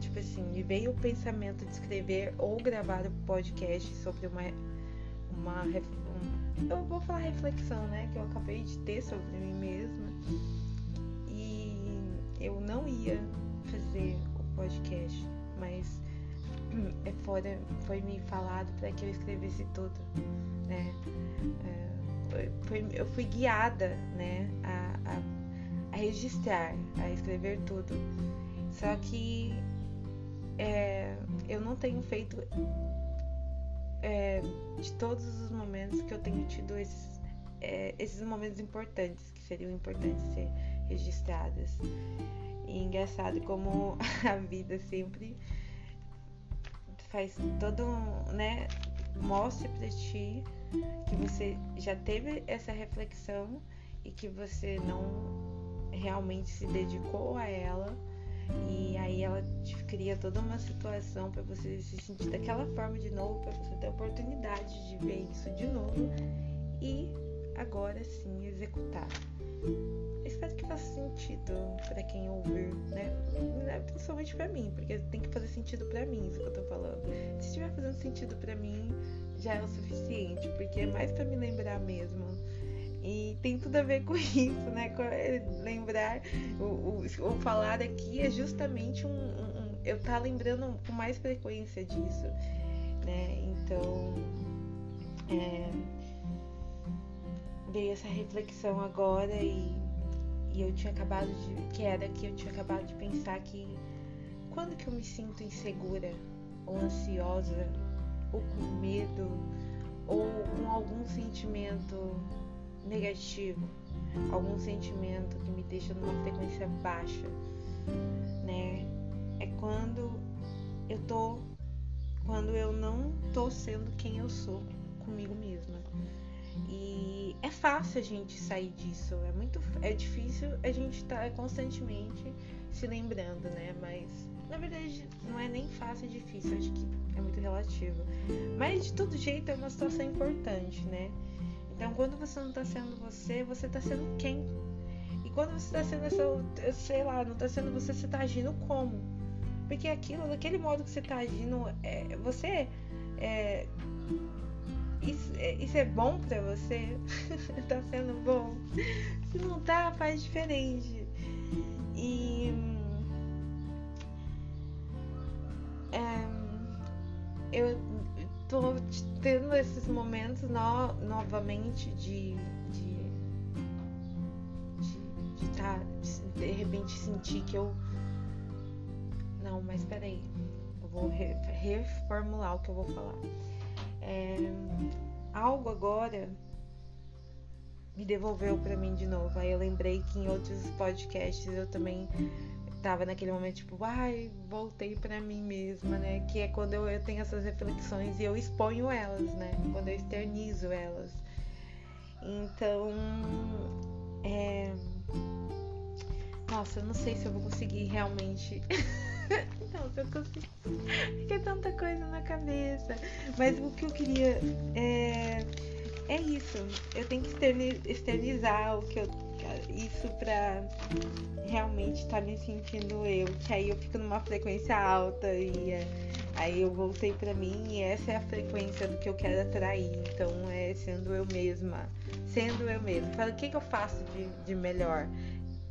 Tipo assim, me veio o pensamento de escrever ou gravar um podcast sobre uma. uma um, eu vou falar reflexão, né? Que eu acabei de ter sobre mim mesma. E eu não ia fazer o podcast, mas é fora, foi me falado para que eu escrevesse tudo, né? É, foi, eu fui guiada, né, a, a, a, registrar, a escrever tudo. Só que é, eu não tenho feito é, de todos os momentos que eu tenho tido esses, é, esses momentos importantes, que seriam importantes ser registrados. E engraçado como a vida sempre faz todo um, né, mostre para ti que você já teve essa reflexão e que você não realmente se dedicou a ela e aí ela te cria toda uma situação para você se sentir daquela forma de novo, para você ter a oportunidade de ver isso de novo e agora sim executar. Espero que faça sentido para quem ouvir, né? É principalmente para mim, porque tem que fazer sentido para mim isso que eu tô falando. Se estiver fazendo sentido para mim, já é o suficiente, porque é mais para me lembrar mesmo. E tem tudo a ver com isso, né? É, lembrar, o, o, o falar aqui é justamente um, um, eu tá lembrando com mais frequência disso, né? Então, é, essa reflexão agora e, e eu tinha acabado de. que era que eu tinha acabado de pensar que quando que eu me sinto insegura ou ansiosa ou com medo ou com algum sentimento negativo, algum sentimento que me deixa numa frequência baixa, né? É quando eu tô quando eu não tô sendo quem eu sou comigo mesma. E é fácil a gente sair disso, é muito é difícil a gente estar tá constantemente se lembrando, né? Mas na verdade não é nem fácil, é difícil, acho que é muito relativo. Mas de todo jeito é uma situação importante, né? Então quando você não tá sendo você, você tá sendo quem? E quando você tá sendo essa, sei lá, não tá sendo você, você tá agindo como? Porque aquilo, daquele modo que você tá agindo, é, você é, isso, é, isso é bom pra você? tá sendo bom? Se não tá, faz diferente. E. É, eu tô tendo esses momentos no, novamente de. de. de, de, tá, de, de repente sentir que eu. Não, mas peraí. Eu vou re, reformular o que eu vou falar é, algo agora me devolveu para mim de novo. Aí eu lembrei que em outros podcasts eu também tava naquele momento tipo, ai, voltei para mim mesma, né? Que é quando eu, eu, tenho essas reflexões e eu exponho elas, né? Quando eu externizo elas. Então, é... nossa, eu não sei se eu vou conseguir realmente Não, eu consigo. Fica tanta coisa na cabeça. Mas o que eu queria é. É isso. Eu tenho que externizar o que eu. Isso pra realmente estar tá me sentindo eu. Que aí eu fico numa frequência alta e é, aí eu voltei pra mim e essa é a frequência do que eu quero atrair. Então é sendo eu mesma. Sendo eu mesma. Fala, o que, que eu faço de, de melhor?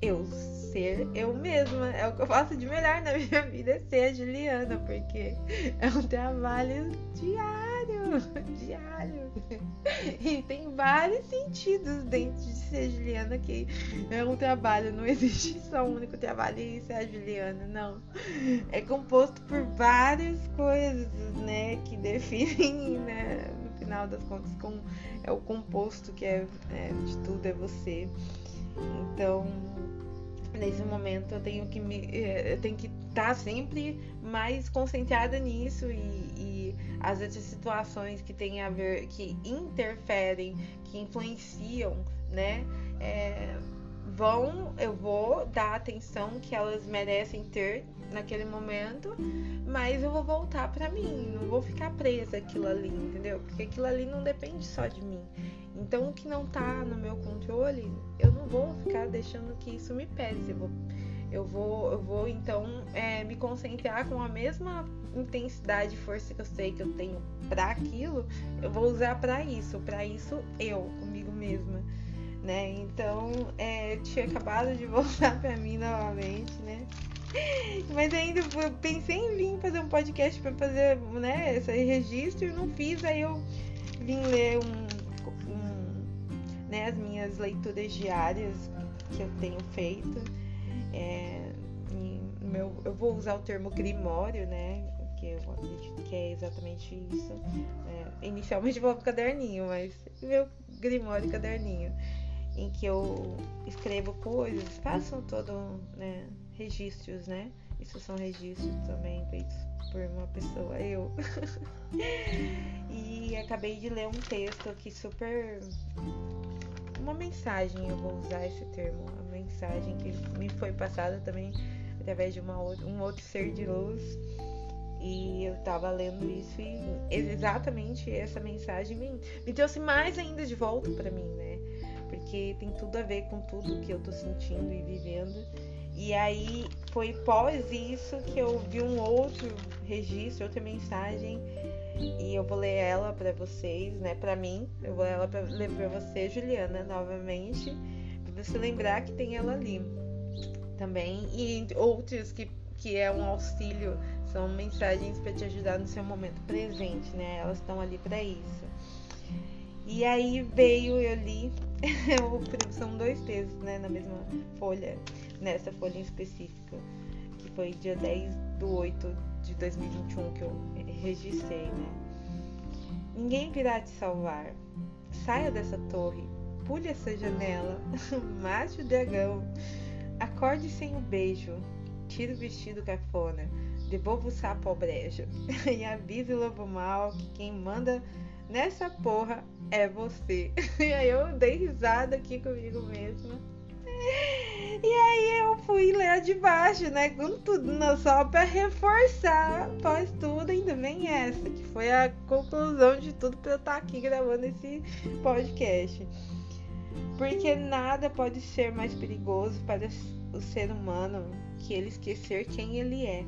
eu ser eu mesma. É o que eu faço de melhor na minha vida, é ser a Juliana, porque é um trabalho diário, diário. E tem vários sentidos dentro de ser Juliana, que é um trabalho, não existe só um único trabalho e ser a Juliana, não. É composto por várias coisas, né, que definem, né, no final das contas, com, é o composto que é, é de tudo, é você. Então, nesse momento eu tenho que me eh, eu tenho que estar tá sempre mais concentrada nisso e, e as outras situações que têm a ver que interferem que influenciam né é, vão eu vou dar a atenção que elas merecem ter naquele momento, mas eu vou voltar para mim, não vou ficar presa aquilo ali, entendeu? Porque aquilo ali não depende só de mim. Então, o que não tá no meu controle, eu não vou ficar deixando que isso me pese. Eu vou, eu vou, eu vou então é, me concentrar com a mesma intensidade e força que eu sei que eu tenho para aquilo, eu vou usar para isso, para isso eu, comigo mesma né? Então, é, tinha acabado de voltar para mim novamente, né? Mas ainda pensei em vir fazer um podcast para fazer, né, esse registro, e não fiz, aí eu vim ler um, um, né, as minhas leituras diárias que eu tenho feito. É, meu, eu vou usar o termo grimório, né? Que eu acredito que é exatamente isso. É, inicialmente vou pro caderninho, mas meu grimório caderninho em que eu escrevo coisas, faço todo, né, registros, né? Isso são registros também feitos por uma pessoa, eu. e acabei de ler um texto aqui super uma mensagem, eu vou usar esse termo, uma mensagem que me foi passada também através de uma, um outro ser de luz. E eu tava lendo isso e exatamente essa mensagem me, me trouxe mais ainda de volta para mim, né? Porque tem tudo a ver com tudo que eu tô sentindo e vivendo. E aí foi pós isso que eu vi um outro registro, outra mensagem, e eu vou ler ela para vocês, né, para mim. Eu vou ler ela para ler para você, Juliana, novamente, para você lembrar que tem ela ali também e outros que que é um auxílio, são mensagens para te ajudar no seu momento presente, né? Elas estão ali para isso. E aí veio, eu li são dois textos, né, na mesma folha, nessa folha em específica, que foi dia 10 do 8 de 2021 que eu registrei, né? Ninguém virá te salvar. Saia dessa torre, pule essa janela, mate o dragão, acorde sem o um beijo, tire o vestido cafona, devolva o sapo ao brejo e avise o lobo mal que quem manda nessa porra é você. E aí eu dei risada aqui comigo mesma. E aí eu fui ler de baixo, né? Com tudo, não só para reforçar, após tudo, ainda vem essa, que foi a conclusão de tudo para eu estar tá aqui gravando esse podcast. Porque nada pode ser mais perigoso para o ser humano que ele esquecer quem ele é.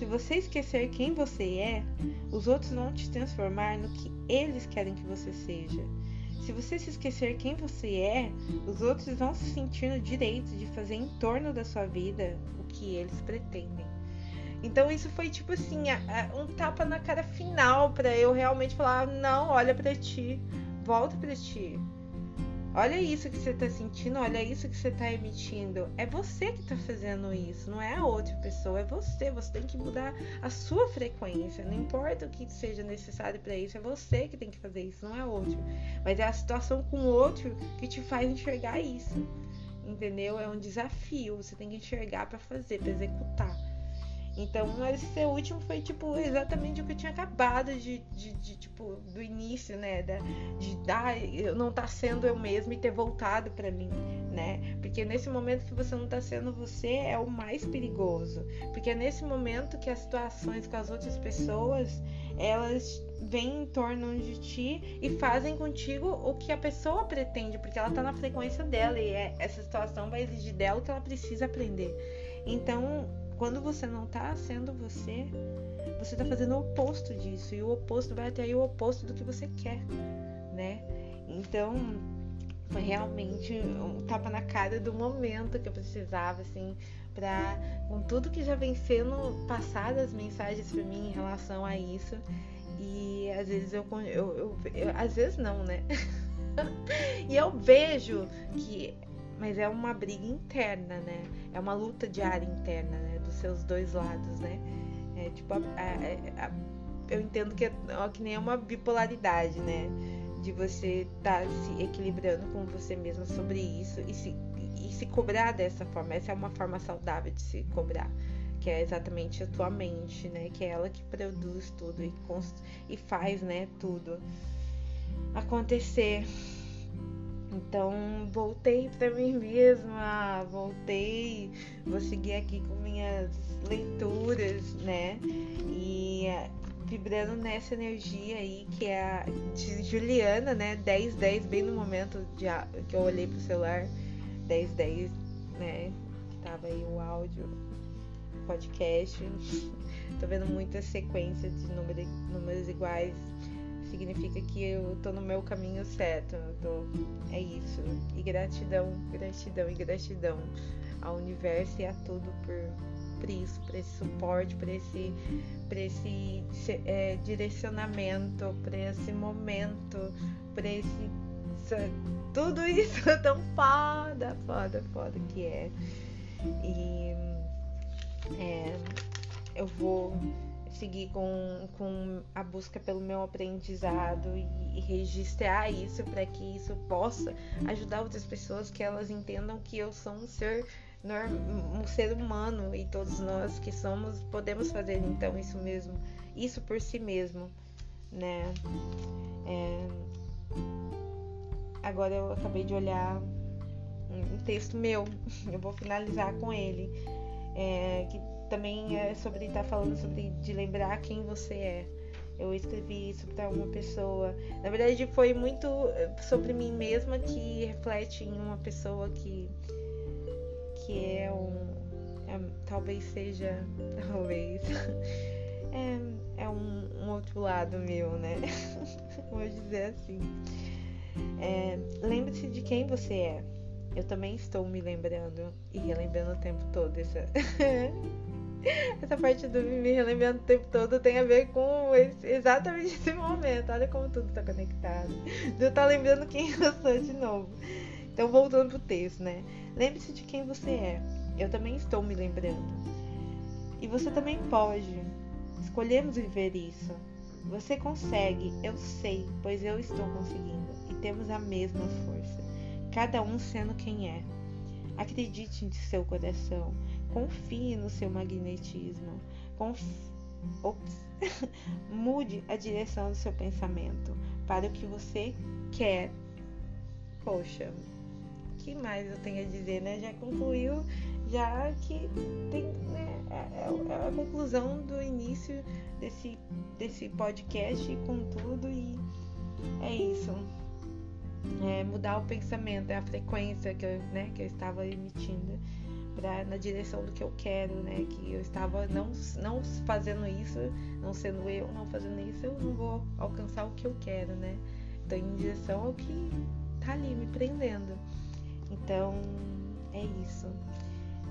Se você esquecer quem você é, os outros vão te transformar no que eles querem que você seja. Se você se esquecer quem você é, os outros vão se sentir no direito de fazer em torno da sua vida o que eles pretendem. Então isso foi tipo assim, um tapa na cara final para eu realmente falar: "Não, olha para ti, volta para ti. Olha isso que você está sentindo, olha isso que você está emitindo. É você que está fazendo isso, não é a outra pessoa, é você. Você tem que mudar a sua frequência. Não importa o que seja necessário para isso, é você que tem que fazer isso, não é outro. Mas é a situação com o outro que te faz enxergar isso. Entendeu? É um desafio. Você tem que enxergar para fazer, para executar. Então, esse último foi, tipo, exatamente o que eu tinha acabado de, de, de tipo, do início, né? Da, de dar, eu não tá sendo eu mesma e ter voltado para mim, né? Porque nesse momento que você não tá sendo você é o mais perigoso. Porque é nesse momento que as situações com as outras pessoas, elas vêm em torno de ti e fazem contigo o que a pessoa pretende, porque ela tá na frequência dela e é, essa situação vai exigir dela o que ela precisa aprender. Então, quando você não tá sendo você, você tá fazendo o oposto disso. E o oposto vai atrair o oposto do que você quer, né? Então, foi realmente um tapa na cara do momento que eu precisava, assim, pra. Com tudo que já vem sendo passado as mensagens para mim em relação a isso. E às vezes eu. eu, eu, eu às vezes não, né? e eu vejo que mas é uma briga interna, né? É uma luta diária interna, né? Dos seus dois lados, né? É tipo, a, a, a, eu entendo que é que nem é uma bipolaridade, né? De você estar tá se equilibrando com você mesma sobre isso e se, e se cobrar dessa forma. Essa é uma forma saudável de se cobrar que é exatamente a tua mente, né? Que é ela que produz tudo e, e faz, né? Tudo acontecer. Então voltei para mim mesma, voltei, vou seguir aqui com minhas leituras, né? E é, vibrando nessa energia aí que é a de Juliana, né? 1010, bem no momento de, que eu olhei pro celular, 1010, né? Tava aí o áudio, podcast. Tô vendo muita sequência de números, números iguais. Significa que eu tô no meu caminho certo. Tô... É isso. E gratidão, gratidão e gratidão ao universo e a tudo por por isso, por esse suporte, por esse, por esse é, direcionamento, por esse momento, por esse. Tudo isso tão foda, foda, foda que é. E é, eu vou seguir com, com a busca pelo meu aprendizado e, e registrar isso para que isso possa ajudar outras pessoas que elas entendam que eu sou um ser um ser humano e todos nós que somos podemos fazer então isso mesmo, isso por si mesmo, né? É... Agora eu acabei de olhar um texto meu, eu vou finalizar com ele, é, que também é sobre estar tá falando sobre de lembrar quem você é. Eu escrevi isso para uma pessoa. Na verdade, foi muito sobre mim mesma que reflete em uma pessoa que que é um. É, talvez seja. Talvez. É, é um, um, outro lado meu, né? Vou dizer assim. É, Lembre-se de quem você é. Eu também estou me lembrando e relembrando o tempo todo. Essa, essa parte do me relembrando o tempo todo tem a ver com esse, exatamente esse momento. Olha como tudo está conectado. De eu estar lembrando quem eu sou de novo. Então, voltando pro texto, né? Lembre-se de quem você é. Eu também estou me lembrando. E você também pode. Escolhemos viver isso. Você consegue, eu sei, pois eu estou conseguindo. E temos a mesma força. Cada um sendo quem é. Acredite em seu coração. Confie no seu magnetismo. Conf... Mude a direção do seu pensamento para o que você quer. Poxa, que mais eu tenho a dizer, né? Já concluiu, já que tem, né? É, é, é a conclusão do início desse, desse podcast com tudo e é isso. É mudar o pensamento, é a frequência que eu, né, que eu estava emitindo pra, na direção do que eu quero, né? Que eu estava não, não fazendo isso, não sendo eu, não fazendo isso, eu não vou alcançar o que eu quero, né? Estou em direção ao que tá ali me prendendo. Então, é isso.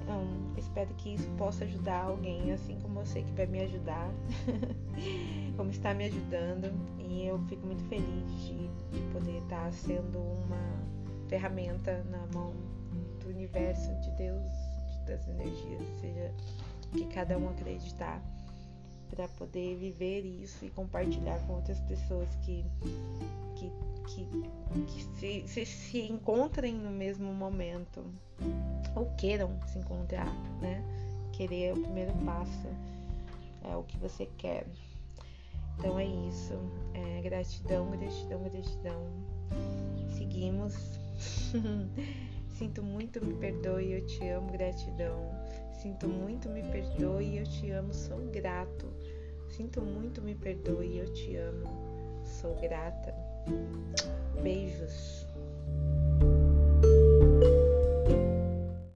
Então, espero que isso possa ajudar alguém, assim como você que vai me ajudar, como está me ajudando. E eu fico muito feliz de, de poder estar sendo uma ferramenta na mão do universo, de Deus, das energias, seja que cada um acreditar para poder viver isso e compartilhar com outras pessoas que, que que, que se, se, se encontrem no mesmo momento ou queiram se encontrar, né? Querer é o primeiro passo, é o que você quer. Então é isso. É, gratidão, gratidão, gratidão. Seguimos. Sinto muito, me perdoe, eu te amo, gratidão. Sinto muito, me perdoe, eu te amo, sou grato. Sinto muito, me perdoe, eu te amo, sou grata. Beijos.